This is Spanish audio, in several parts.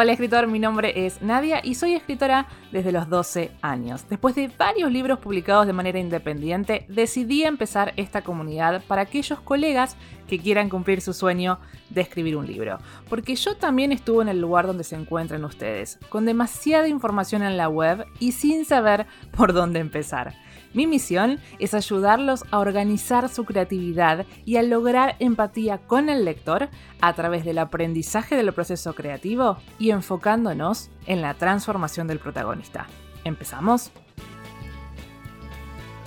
Hola escritor, mi nombre es Nadia y soy escritora desde los 12 años. Después de varios libros publicados de manera independiente, decidí empezar esta comunidad para aquellos colegas que quieran cumplir su sueño de escribir un libro. Porque yo también estuve en el lugar donde se encuentran ustedes, con demasiada información en la web y sin saber por dónde empezar. Mi misión es ayudarlos a organizar su creatividad y a lograr empatía con el lector a través del aprendizaje del proceso creativo y enfocándonos en la transformación del protagonista. ¿Empezamos?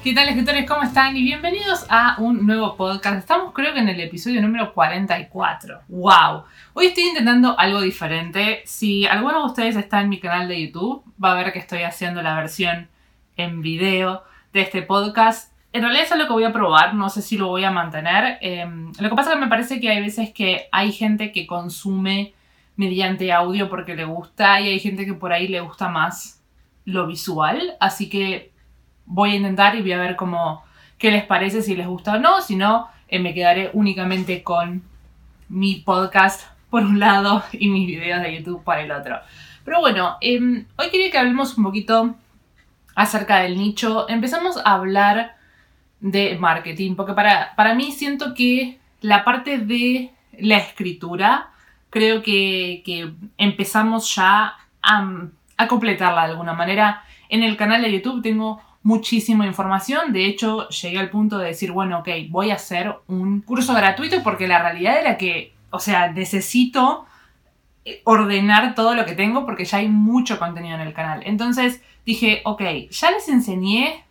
¿Qué tal escritores? ¿Cómo están? Y bienvenidos a un nuevo podcast. Estamos creo que en el episodio número 44. ¡Wow! Hoy estoy intentando algo diferente. Si alguno de ustedes está en mi canal de YouTube, va a ver que estoy haciendo la versión en video de este podcast. En realidad es algo que voy a probar, no sé si lo voy a mantener. Em, lo que pasa es que me parece que hay veces que hay gente que consume mediante audio porque le gusta y hay gente que por ahí le gusta más lo visual. Así que voy a intentar y voy a ver cómo, qué les parece, si les gusta o no. Si no, eh, me quedaré únicamente con mi podcast por un lado y mis videos de YouTube para el otro. Pero bueno, em, hoy quería que hablemos un poquito acerca del nicho, empezamos a hablar de marketing, porque para, para mí siento que la parte de la escritura, creo que, empezamos ya a, a completarla de alguna manera. En el canal de YouTube tengo muchísima información. De hecho, llegué al punto de decir, bueno, ok, voy a hacer un curso gratuito porque la realidad era que, o sea, necesito ordenar todo lo que tengo porque ya hay mucho contenido en el canal. Entonces dije, ok, ya les enseñé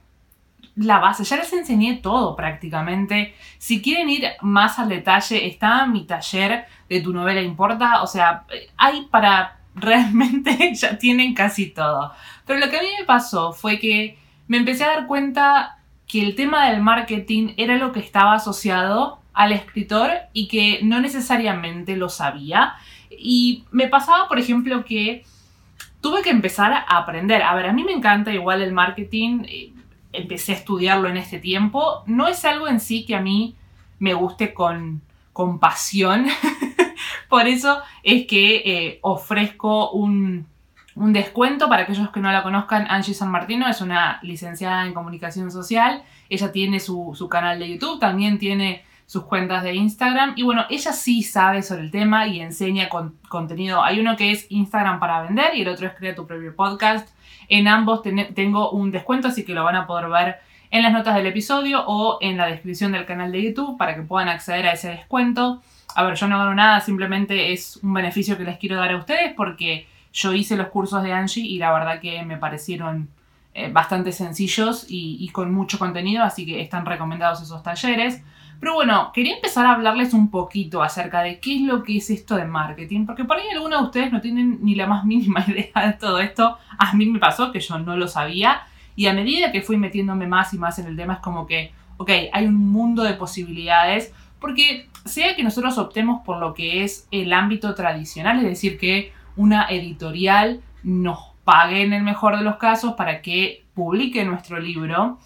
la base, ya les enseñé todo prácticamente. Si quieren ir más al detalle, está mi taller de tu novela importa. O sea, hay para realmente ya tienen casi todo. Pero lo que a mí me pasó fue que me empecé a dar cuenta que el tema del marketing era lo que estaba asociado al escritor y que no necesariamente lo sabía. Y me pasaba, por ejemplo, que tuve que empezar a aprender. A ver, a mí me encanta igual el marketing, eh, empecé a estudiarlo en este tiempo. No es algo en sí que a mí me guste con, con pasión. por eso es que eh, ofrezco un, un descuento para aquellos que no la conozcan. Angie San Martino es una licenciada en comunicación social. Ella tiene su, su canal de YouTube, también tiene sus cuentas de Instagram. Y bueno, ella sí sabe sobre el tema y enseña contenido. Hay uno que es Instagram para vender y el otro es Crea tu propio podcast. En ambos tengo un descuento, así que lo van a poder ver en las notas del episodio o en la descripción del canal de YouTube para que puedan acceder a ese descuento. A ver, yo no gano nada, simplemente es un beneficio que les quiero dar a ustedes porque yo hice los cursos de Angie y la verdad que me parecieron eh, bastante sencillos y con mucho contenido, así que están recomendados esos talleres. Pero bueno, quería empezar a hablarles un poquito acerca de qué es lo que es esto de marketing, porque por ahí algunos de ustedes no tienen ni la más mínima idea de todo esto. A mí me pasó que yo no lo sabía y a medida que fui metiéndome más y más en el tema es como que, ok, hay un mundo de posibilidades, porque sea que nosotros optemos por lo que es el ámbito tradicional, es decir, que una editorial nos pague en el mejor de los casos para que publique nuestro libro,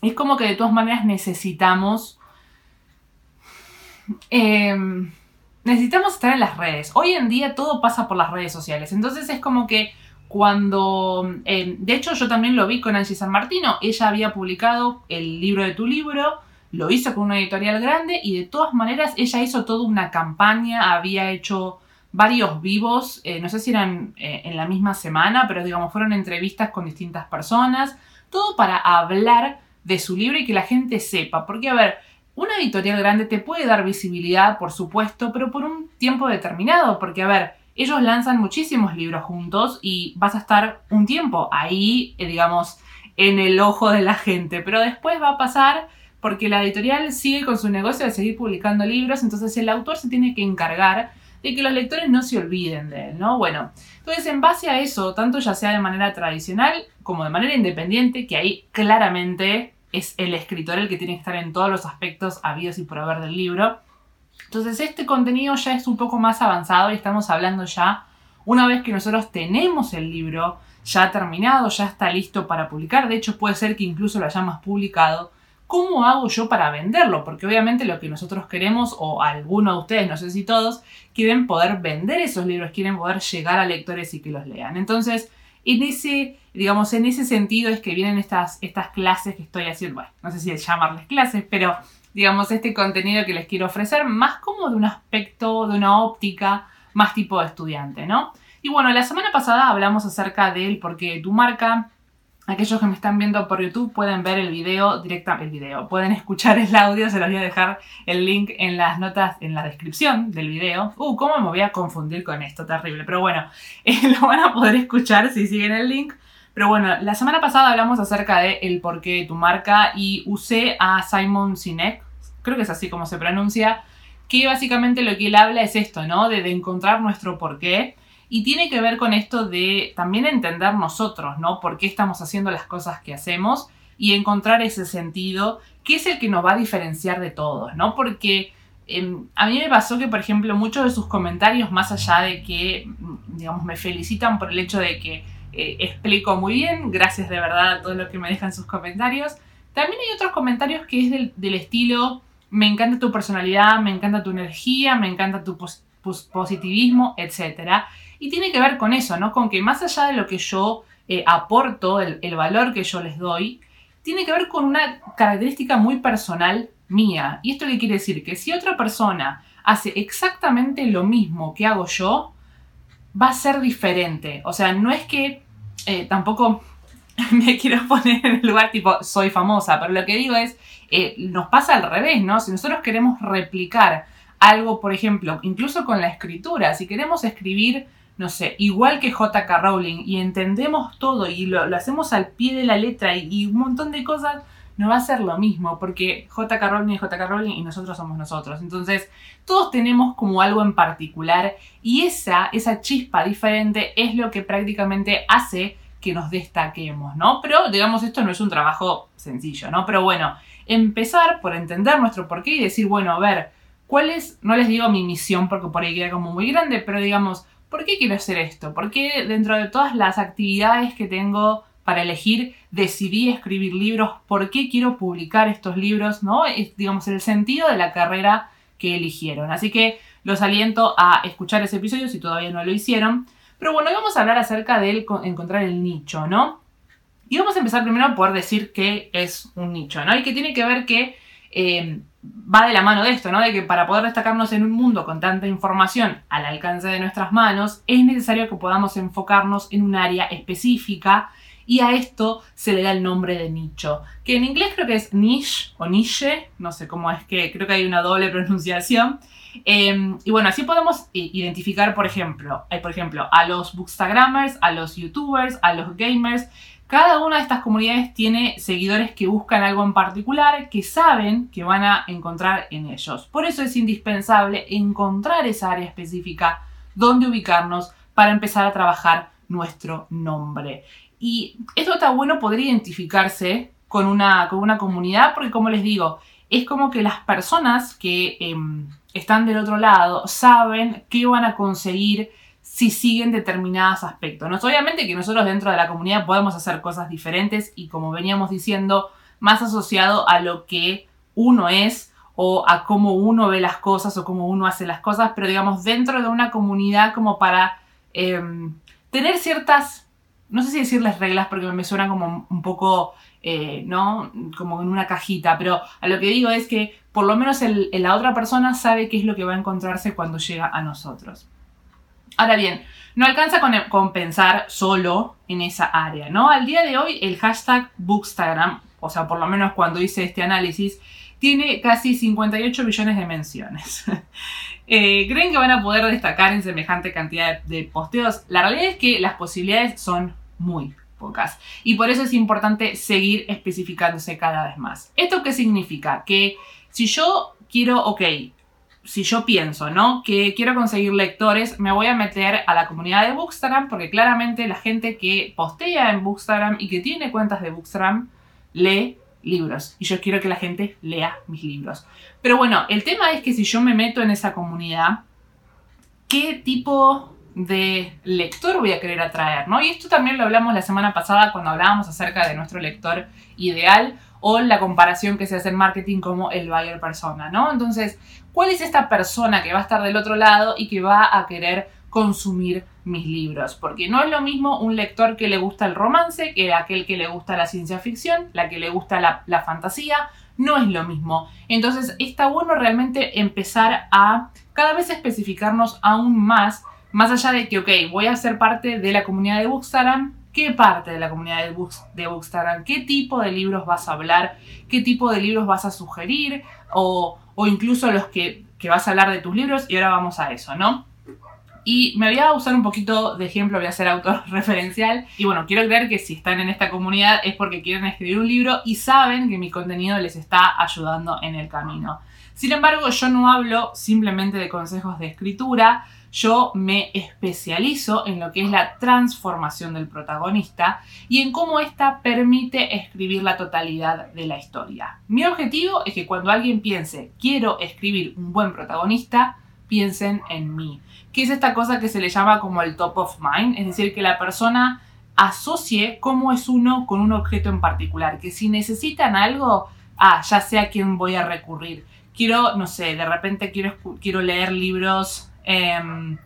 es como que de todas maneras necesitamos Em, necesitamos estar en las redes. Hoy en día todo pasa por las redes sociales. Entonces es como que cuando... Em, de hecho yo también lo vi con Angie San Martino. Ella había publicado el libro de tu libro. Lo hizo con una editorial grande y de todas maneras ella hizo toda una campaña, había hecho varios vivos, eh, no sé si eran eh, en la misma semana, pero digamos fueron entrevistas con distintas personas, todo para hablar de su libro y que la gente sepa, porque a ver, una editorial grande te puede dar visibilidad, por supuesto, pero por un tiempo determinado, porque a ver, ellos lanzan muchísimos libros juntos y vas a estar un tiempo ahí, eh, digamos, en el ojo de la gente, pero después va a pasar porque la editorial sigue con su negocio de seguir publicando libros, entonces el autor se tiene que encargar de que los lectores no se olviden de él, ¿no? Bueno, entonces en base a eso, tanto ya sea de manera tradicional como de manera independiente, que ahí claramente es el escritor el que tiene que estar en todos los aspectos habidos y por haber del libro. Entonces este contenido ya es un poco más avanzado y estamos hablando ya una vez que nosotros tenemos el libro ya terminado, ya está listo para publicar. De hecho puede ser que incluso lo hayamos publicado ¿cómo hago yo para venderlo? Porque obviamente lo que nosotros queremos, o algunos de ustedes, no sé si todos, quieren poder vender esos libros, quieren poder llegar a lectores y que los lean. Entonces, en ese, digamos, en ese sentido es que vienen estas, estas clases que estoy haciendo, bueno, no sé si llamarles clases, pero digamos, este contenido que les quiero ofrecer, más como de un aspecto, de una óptica más tipo de estudiante, ¿no? Y bueno, la semana pasada hablamos acerca del por qué tu marca. Aquellos que me están viendo por YouTube pueden ver el video directamente, el video, pueden escuchar el audio, se los voy a dejar el link en las notas, en la descripción del video. Uh, cómo me voy a confundir con esto, terrible. Pero bueno, eh, lo van a poder escuchar si siguen el link. Pero bueno, la semana pasada hablamos acerca de el porqué de tu marca y usé a Simon Sinek, creo que es así como se pronuncia, que básicamente lo que él habla es esto, ¿no? De, de encontrar nuestro porqué. Y tiene que ver con esto de también entender nosotros, ¿no? Por qué estamos haciendo las cosas que hacemos y encontrar ese sentido que es el que nos va a diferenciar de todos, ¿no? Porque em, a mí me pasó que, por ejemplo, muchos de sus comentarios, más allá de que, digamos, me felicitan por el hecho de que eh, explico muy bien, gracias de verdad a todo lo que me dejan sus comentarios, también hay otros comentarios que es del estilo, me encanta tu personalidad, me encanta tu energía, me encanta tu positivismo, etc. Y tiene que ver con eso, ¿no? Con que más allá de lo que yo eh, aporto, el, valor que yo les doy, tiene que ver con una característica muy personal mía. ¿Y esto qué quiere decir? Que si otra persona hace exactamente lo mismo que hago yo, va a ser diferente. O sea, no es que eh, tampoco me quiero poner en el lugar tipo soy famosa, pero lo que digo es, eh, nos pasa al revés, ¿no? Si nosotros queremos replicar algo, por ejemplo, incluso con la escritura, si queremos escribir, no sé, igual que JK Rowling y entendemos todo y lo, hacemos al pie de la letra y, un montón de cosas, no va a ser lo mismo, porque JK Rowling es JK Rowling y nosotros somos nosotros. Entonces, todos tenemos como algo en particular y esa, esa chispa diferente es lo que prácticamente hace que nos destaquemos, ¿no? Pero digamos, esto no es un trabajo sencillo, ¿no? Pero bueno, empezar por entender nuestro porqué y decir, bueno, a ver, ¿cuál es, no les digo mi misión porque por ahí queda como muy grande, pero digamos, ¿por qué quiero hacer esto? ¿Por qué dentro de todas las actividades que tengo para elegir decidí escribir libros? ¿Por qué quiero publicar estos libros? ¿No? Es, digamos, el sentido de la carrera que eligieron. Así que los aliento a escuchar ese episodio si todavía no lo hicieron. Pero bueno, hoy vamos a hablar acerca de encontrar el nicho, ¿no? Y vamos a empezar primero por decir qué es un nicho, ¿no? Y que tiene que ver que eh, va de la mano de esto, ¿no? De que para poder destacarnos en un mundo con tanta información al alcance de nuestras manos, es necesario que podamos enfocarnos en un área específica y a esto se le da el nombre de nicho, que en inglés creo que es niche o niche, no sé cómo es que, creo que hay una doble pronunciación, Em, y bueno, así podemos identificar, por ejemplo, por ejemplo, a los bookstagrammers, a los youtubers, a los gamers. Cada una de estas comunidades tiene seguidores que buscan algo en particular, que saben que van a encontrar en ellos. Por eso es indispensable encontrar esa área específica donde ubicarnos para empezar a trabajar nuestro nombre. Y esto está bueno poder identificarse con una, con una comunidad, porque como les digo, es como que las personas que em, están del otro lado saben qué van a conseguir si siguen determinados aspectos. ¿no? Obviamente que nosotros dentro de la comunidad podemos hacer cosas diferentes y como veníamos diciendo, más asociado a lo que uno es o a cómo uno ve las cosas o cómo uno hace las cosas, pero digamos dentro de una comunidad como para em, tener ciertas, no sé si decirles reglas porque me suena como un poco eh, ¿no? Como en una cajita, pero a lo que digo es que por lo menos la otra persona sabe qué es lo que va a encontrarse cuando llega a nosotros. Ahora bien, no alcanza con, pensar solo en esa área, ¿no? Al día de hoy el hashtag Bookstagram, o sea, por lo menos cuando hice este análisis, tiene casi 58 millones de menciones. Eh, ¿Creen que van a poder destacar en semejante cantidad de posteos? La realidad es que las posibilidades son muy, y por eso es importante seguir especificándose cada vez más. ¿Esto qué significa? Que si yo quiero, ok, si yo pienso, ¿no? Que quiero conseguir lectores, me voy a meter a la comunidad de Bookstagram porque claramente la gente que postea en Bookstagram y que tiene cuentas de Bookstagram lee libros y yo quiero que la gente lea mis libros. Pero bueno, el tema es que si yo me meto en esa comunidad, ¿qué tipo de lector voy a querer atraer, ¿no? Y esto también lo hablamos la semana pasada cuando hablábamos acerca de nuestro lector ideal o la comparación que se hace en marketing como el buyer persona, ¿no? Entonces, ¿cuál es esta persona que va a estar del otro lado y que va a querer consumir mis libros? Porque no es lo mismo un lector que le gusta el romance que aquel que le gusta la ciencia ficción, la que le gusta la, la fantasía, no es lo mismo. Entonces, está bueno realmente empezar a cada vez especificarnos aún más, más allá de que, ok, voy a ser parte de la comunidad de Bookstagram, qué parte de la comunidad de, Books, qué tipo de libros vas a hablar, qué tipo de libros vas a sugerir o, o incluso los que, que, vas a hablar de tus libros y ahora vamos a eso, ¿no? Y me voy a usar un poquito de ejemplo, voy a ser autorreferencial y bueno, quiero creer que si están en esta comunidad es porque quieren escribir un libro y saben que mi contenido les está ayudando en el camino. Sin embargo, yo no hablo simplemente de consejos de escritura, yo me especializo en lo que es la transformación del protagonista y en cómo ésta permite escribir la totalidad de la historia. Mi objetivo es que cuando alguien piense, quiero escribir un buen protagonista, piensen en mí. Que es esta cosa que se le llama como el top of mind, es decir, que la persona asocie cómo es uno con un objeto en particular, que si necesitan algo, ah, ya sé a quién voy a recurrir. Quiero, no sé, de repente quiero, quiero leer libros Em,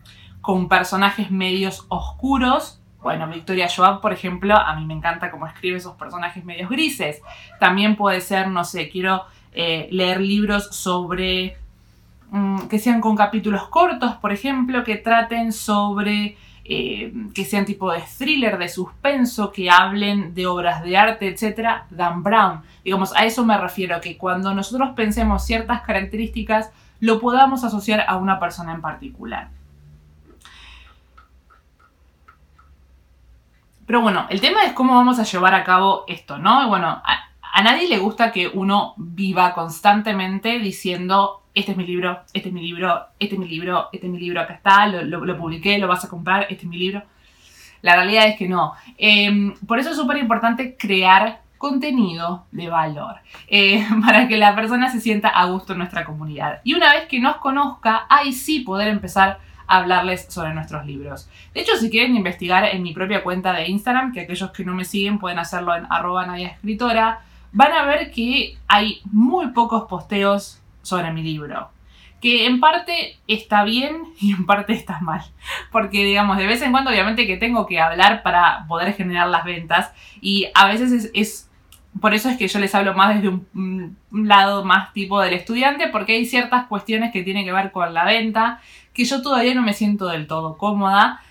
con personajes medios oscuros. Bueno, Victoria Joab, por ejemplo, a mí me encanta cómo escribe esos personajes medios grises. También puede ser, no sé, quiero eh, leer libros sobre mm, que sean con capítulos cortos, por ejemplo, que traten sobre eh, que sean tipo de thriller, de suspenso, que hablen de obras de arte, etc. Dan Brown. Digamos, a eso me refiero, que cuando nosotros pensemos ciertas características, lo podamos asociar a una persona en particular. Pero bueno, el tema es cómo vamos a llevar a cabo esto, ¿no? Bueno, a, nadie le gusta que uno viva constantemente diciendo, este es mi libro, este es mi libro, este es mi libro, este es mi libro, acá está, lo, publiqué, lo vas a comprar, este es mi libro. La realidad es que no. Em, por eso es súper importante crear contenido de valor eh, para que la persona se sienta a gusto en nuestra comunidad. Y una vez que nos conozca, ahí sí poder empezar a hablarles sobre nuestros libros. De hecho, si quieren investigar en mi propia cuenta de Instagram, que aquellos que no me siguen pueden hacerlo en arroba escritora, van a ver que hay muy pocos posteos sobre mi libro. Que en parte está bien y en parte está mal. Porque, digamos, de vez en cuando obviamente que tengo que hablar para poder generar las ventas. Y a veces es por eso es que yo les hablo más desde un, lado más tipo del estudiante, porque hay ciertas cuestiones que tienen que ver con la venta, que yo todavía no me siento del todo cómoda.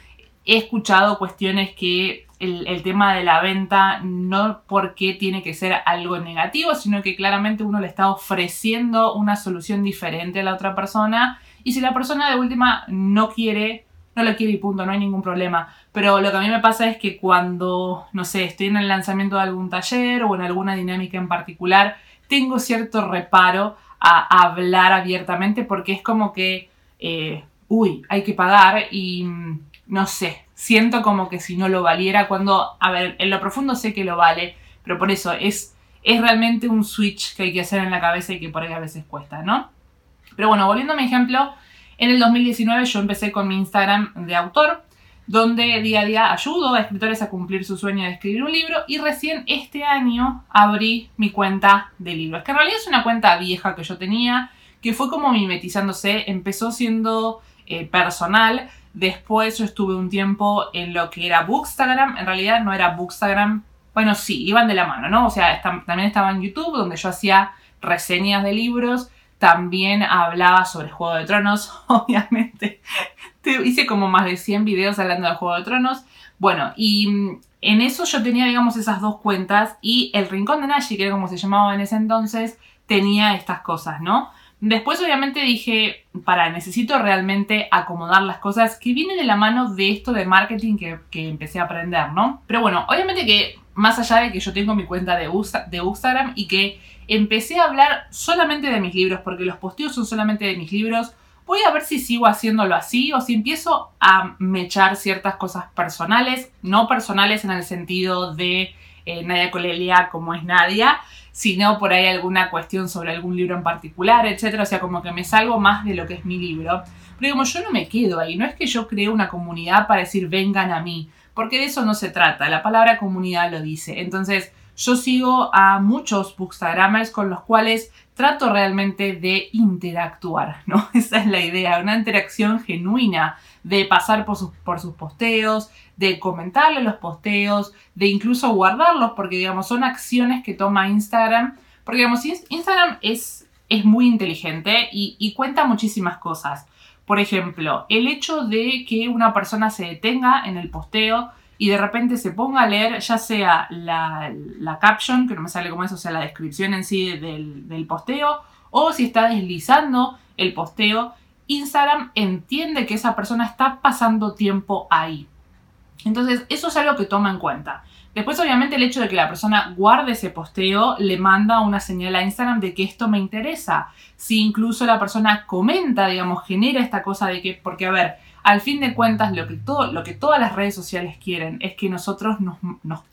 He escuchado cuestiones que el, el, tema de la venta no porque tiene que ser algo negativo, sino que claramente uno le está ofreciendo una solución diferente a la otra persona. Y si la persona de última no quiere no lo quiero y punto, no hay ningún problema. Pero lo que a mí me pasa es que cuando, no sé, estoy en el lanzamiento de algún taller o en alguna dinámica en particular, tengo cierto reparo a, hablar abiertamente porque es como que, eh, uy, hay que pagar y mm, no sé, siento como que si no lo valiera cuando, a ver, en lo profundo sé que lo vale, pero por eso es, es realmente un switch que hay que hacer en la cabeza y que por ahí a veces cuesta, ¿no? Pero bueno, volviendo a mi ejemplo, en el 2019 yo empecé con mi Instagram de autor, donde día a día ayudo a escritores a cumplir su sueño de escribir un libro y recién este año abrí mi cuenta de libros, que en realidad es una cuenta vieja que yo tenía, que fue como mimetizándose, empezó siendo eh, personal, después yo estuve un tiempo en lo que era Bookstagram, en realidad no era Bookstagram, bueno sí, iban de la mano, ¿no? O sea, también estaba en YouTube donde yo hacía reseñas de libros también hablaba sobre Juego de Tronos, obviamente. Hice como más de 100 videos hablando de Juego de Tronos. Bueno, y mm, en eso yo tenía, digamos, esas dos cuentas y el Rincón de Nashi, que era como se llamaba en ese entonces, tenía estas cosas, ¿no? Después obviamente dije, para, necesito realmente acomodar las cosas que vienen de la mano de esto de marketing que, que empecé a aprender, ¿no? Pero bueno, obviamente que más allá de que yo tengo mi cuenta de, de Instagram y que empecé a hablar solamente de mis libros, porque los posteos son solamente de mis libros. Voy a ver si sigo haciéndolo así o si empiezo a mechar ciertas cosas personales, no personales en el sentido de eh, Nadia Colelia como es Nadia, sino por ahí alguna cuestión sobre algún libro en particular, etc. O sea, como que me salgo más de lo que es mi libro. Pero como yo no me quedo ahí, no es que yo cree una comunidad para decir vengan a mí, porque de eso no se trata, la palabra comunidad lo dice. Entonces, yo sigo a muchos bookstagramers con los cuales trato realmente de interactuar, ¿no? Esa es la idea, una interacción genuina, de pasar por sus, posteos, de comentarle los posteos, de incluso guardarlos, porque digamos, son acciones que toma Instagram, porque digamos, Instagram es, es muy inteligente y cuenta muchísimas cosas. Por ejemplo, el hecho de que una persona se detenga en el posteo y de repente se ponga a leer ya sea la, la caption, que no me sale como eso, o sea, la descripción en sí del, del posteo, o si está deslizando el posteo, Instagram entiende que esa persona está pasando tiempo ahí. Entonces, eso es algo que toma en cuenta. Después, obviamente, el hecho de que la persona guarde ese posteo le manda una señal a Instagram de que esto me interesa. Si incluso la persona comenta, digamos, genera esta cosa de que, porque a ver, al fin de cuentas, lo que, todo, lo que todas las redes sociales quieren es que nosotros nos,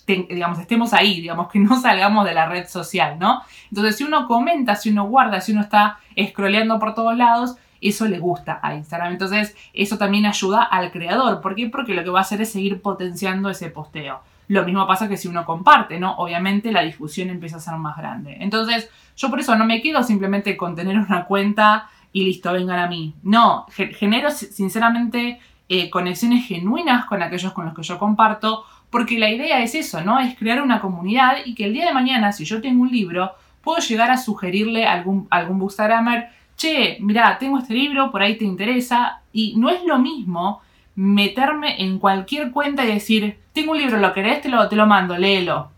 digamos, estemos ahí, digamos, que no salgamos de la red social, ¿no? Entonces, si uno comenta, si uno guarda, si uno está scrolleando por todos lados, eso le gusta a Instagram. Entonces, eso también ayuda al creador. ¿Por qué? Porque lo que va a hacer es seguir potenciando ese posteo. Lo mismo pasa que si uno comparte, ¿no? Obviamente la difusión empieza a ser más grande. Entonces, yo por eso no me quedo simplemente con tener una cuenta y listo, vengan a mí. No, genero sinceramente eh, conexiones genuinas con aquellos con los que yo comparto, porque la idea es eso, ¿no? Es crear una comunidad y que el día de mañana, si yo tengo un libro, puedo llegar a sugerirle a algún, algún bookstagrammer, che, mira, tengo este libro, por ahí te interesa, y no es lo mismo meterme en cualquier cuenta y decir, tengo un libro, ¿lo querés? Te lo, te lo mando, léelo.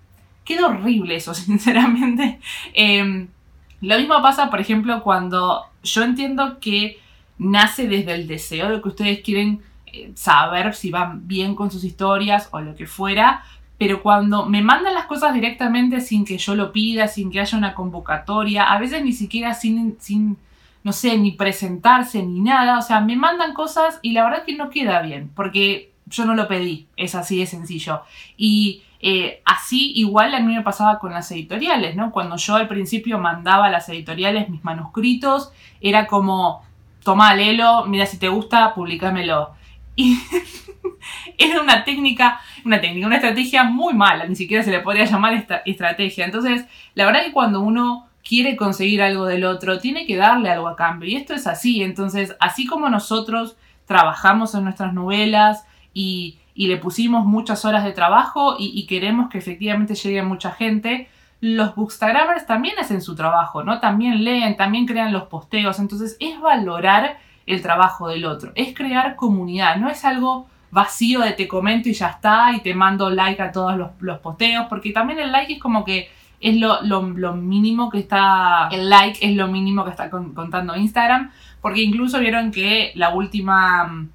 Queda horrible eso, sinceramente. Em, lo mismo pasa, por ejemplo, cuando yo entiendo que nace desde el deseo de que ustedes quieren eh, saber si van bien con sus historias o lo que fuera, pero cuando me mandan las cosas directamente sin que yo lo pida, sin que haya una convocatoria, a veces ni siquiera sin, sin no sé, ni presentarse ni nada. O sea, me mandan cosas y la verdad que no queda bien, porque yo no lo pedí, es así de sencillo. Y eh, así igual a mí me pasaba con las editoriales, ¿no? Cuando yo al principio mandaba a las editoriales mis manuscritos, era como, toma, léelo, mira si te gusta, publicámelo. Y era una técnica, una técnica, una estrategia muy mala, ni siquiera se le podría llamar esta estrategia. Entonces, la verdad que cuando uno quiere conseguir algo del otro, tiene que darle algo a cambio. Y esto es así. Entonces, así como nosotros trabajamos en nuestras novelas y, le pusimos muchas horas de trabajo y, queremos que efectivamente llegue mucha gente, los bookstagrammers también hacen su trabajo, ¿no? También leen, también crean los posteos. Entonces, es valorar el trabajo del otro, es crear comunidad, no es algo vacío de te comento y ya está y te mando like a todos los, los posteos, porque también el like es como que es lo, mínimo que está, el like es lo mínimo que está contando Instagram, porque incluso vieron que la última, mm,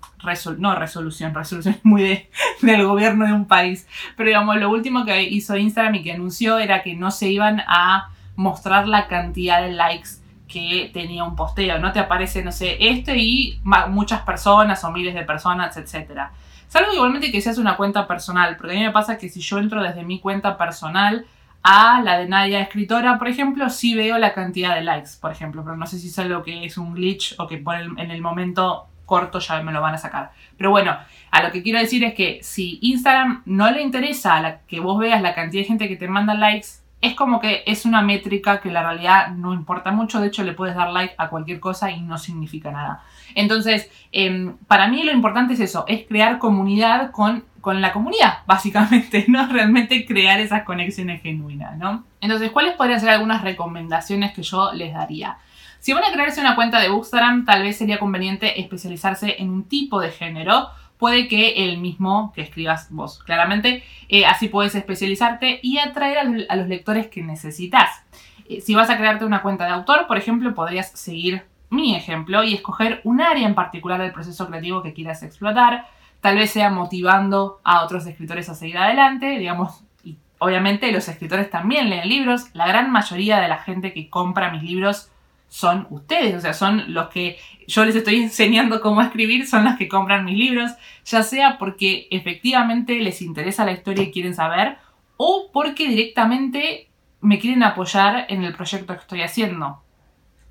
no resolución, resolución es muy de, del gobierno de un país, pero digamos, lo último que hizo Instagram y que anunció era que no se iban a mostrar la cantidad de likes que tenía un posteo, no te aparece, no sé, este y muchas personas o miles de personas, etcétera. Salvo igualmente que seas una cuenta personal, porque a mí me pasa que si yo entro desde mi cuenta personal, a la de Nadia escritora, por ejemplo, sí veo la cantidad de likes, por ejemplo, pero no sé si es algo que es un glitch o que por en el momento corto ya me lo van a sacar. Pero bueno, a lo que quiero decir es que si Instagram no le interesa a la que vos veas la cantidad de gente que te manda likes, es como que es una métrica que la realidad no importa mucho, de hecho le puedes dar like a cualquier cosa y no significa nada. Entonces, em, para mí lo importante es eso, es crear comunidad con con la comunidad, básicamente, ¿no? Realmente crear esas conexiones genuinas, ¿no? Entonces, ¿cuáles podrían ser algunas recomendaciones que yo les daría? Si van a crearse una cuenta de Bookstagram, tal vez sería conveniente especializarse en un tipo de género. Puede que el mismo que escribas vos, claramente. Eh, así puedes especializarte y atraer a, los lectores que necesitas. Eh, si vas a crearte una cuenta de autor, por ejemplo, podrías seguir mi ejemplo y escoger un área en particular del proceso creativo que quieras explotar tal vez sea motivando a otros escritores a seguir adelante, digamos, y obviamente los escritores también leen libros, la gran mayoría de la gente que compra mis libros son ustedes, o sea, son los que yo les estoy enseñando cómo escribir, son los que compran mis libros, ya sea porque efectivamente les interesa la historia y quieren saber, o porque directamente me quieren apoyar en el proyecto que estoy haciendo.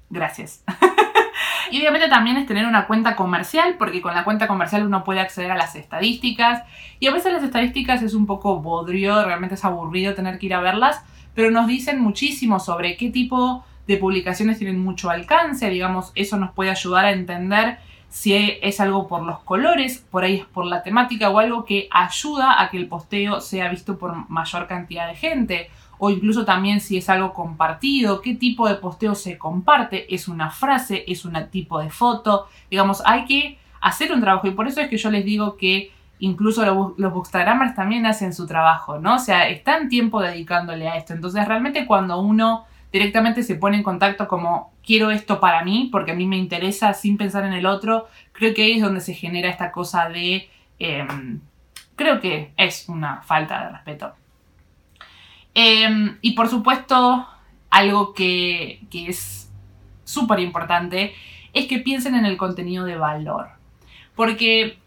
Gracias. Y obviamente también es tener una cuenta comercial, porque con la cuenta comercial uno puede acceder a las estadísticas. Y a veces las estadísticas es un poco bodrio, realmente es aburrido tener que ir a verlas, pero nos dicen muchísimo sobre qué tipo de publicaciones tienen mucho alcance, digamos, eso nos puede ayudar a entender si es algo por los colores, por ahí es por la temática o algo que ayuda a que el posteo sea visto por mayor cantidad de gente o incluso también si es algo compartido, qué tipo de posteo se comparte, es una frase, es un tipo de foto, digamos, hay que hacer un trabajo y por eso es que yo les digo que incluso los, los también hacen su trabajo, ¿no? O sea, están tiempo dedicándole a esto, entonces realmente cuando uno directamente se pone en contacto como quiero esto para mí, porque a mí me interesa sin pensar en el otro, creo que ahí es donde se genera esta cosa de... Em, creo que es una falta de respeto. Em, y por supuesto, algo que, es súper importante es que piensen en el contenido de valor. Porque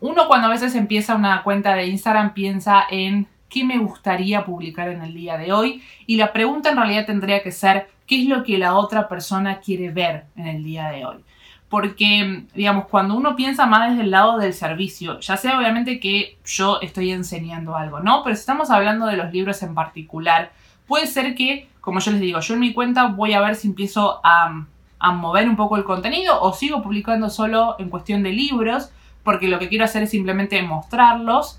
uno cuando a veces empieza una cuenta de Instagram piensa en qué me gustaría publicar en el día de hoy y la pregunta en realidad tendría que ser qué es lo que la otra persona quiere ver en el día de hoy porque, digamos, cuando uno piensa más desde el lado del servicio, ya sea obviamente que yo estoy enseñando algo, ¿no? Pero si estamos hablando de los libros en particular, puede ser que, como yo les digo, yo en mi cuenta voy a ver si empiezo a, mover un poco el contenido o sigo publicando solo en cuestión de libros, porque lo que quiero hacer es simplemente mostrarlos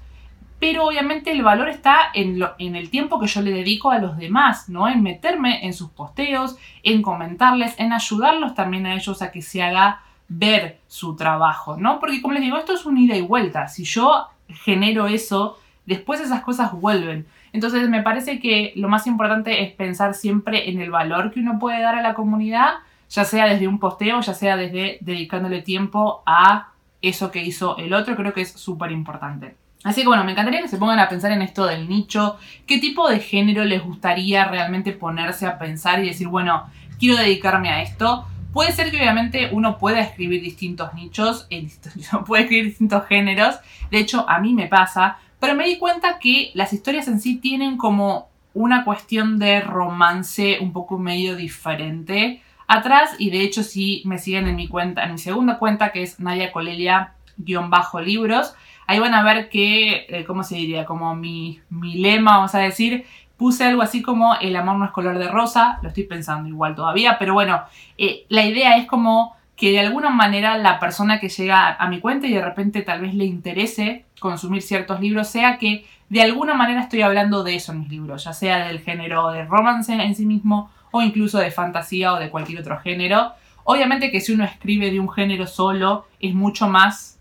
pero obviamente el valor está en, el tiempo que yo le dedico a los demás, ¿no? En meterme en sus posteos, en comentarles, en ayudarlos también a ellos a que se haga ver su trabajo, ¿no? Porque como les digo, esto es un ida y vuelta. Si yo genero eso, después esas cosas vuelven. Entonces me parece que lo más importante es pensar siempre en el valor que uno puede dar a la comunidad, ya sea desde un posteo, ya sea desde dedicándole tiempo a eso que hizo el otro, creo que es súper importante. Así que bueno, me encantaría que se pongan a pensar en esto del nicho, qué tipo de género les gustaría realmente ponerse a pensar y decir, bueno, quiero dedicarme a esto. Puede ser que obviamente uno pueda escribir distintos nichos, puede escribir distintos géneros, de hecho a mí me pasa, pero me di cuenta que las historias en sí tienen como una cuestión de romance un poco medio diferente atrás. Y de hecho si me siguen en mi cuenta, en mi segunda cuenta que es Nadia Colelia-libros, ahí van a ver que, eh, ¿cómo se diría? Como mi, mi lema, vamos a decir, puse algo así como el amor no es color de rosa, lo estoy pensando igual todavía, pero bueno, eh, la idea es como que de alguna manera la persona que llega a mi cuenta y de repente tal vez le interese consumir ciertos libros, sea que de alguna manera estoy hablando de eso en mis libros, ya sea del género de romance en sí mismo o incluso de fantasía o de cualquier otro género. Obviamente que si uno escribe de un género solo es mucho más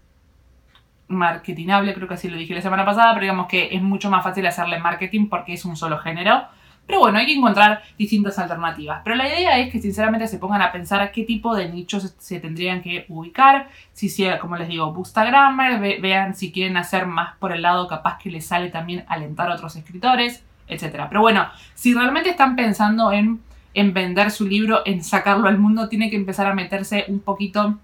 marketingable, creo que así lo dije la semana pasada, pero digamos que es mucho más fácil hacerle marketing porque es un solo género. Pero bueno, hay que encontrar distintas alternativas. Pero la idea es que sinceramente se pongan a pensar qué tipo de nichos se tendrían que ubicar. Si sea, como les digo, Bookstagrammer, vean si quieren hacer más por el lado capaz que les sale también alentar a otros escritores, etc. Pero bueno, si realmente están pensando en, en vender su libro, en sacarlo al mundo, tiene que empezar a meterse un poquito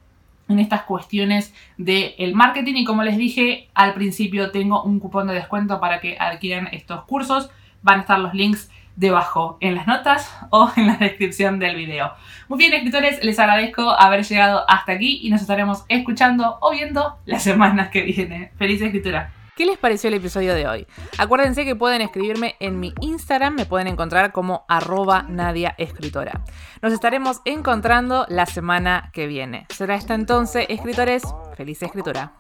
en estas cuestiones del marketing y como les dije al principio tengo un cupón de descuento para que adquieran estos cursos van a estar los links debajo en las notas o en la descripción del video. Muy bien escritores, les agradezco haber llegado hasta aquí y nos estaremos escuchando o viendo las semanas que vienen. Feliz escritura. ¿Qué les pareció el episodio de hoy? Acuérdense que pueden escribirme en mi Instagram, me pueden encontrar como arroba Nadia Escritora. Nos estaremos encontrando la semana que viene. Será hasta entonces, escritores, feliz escritura.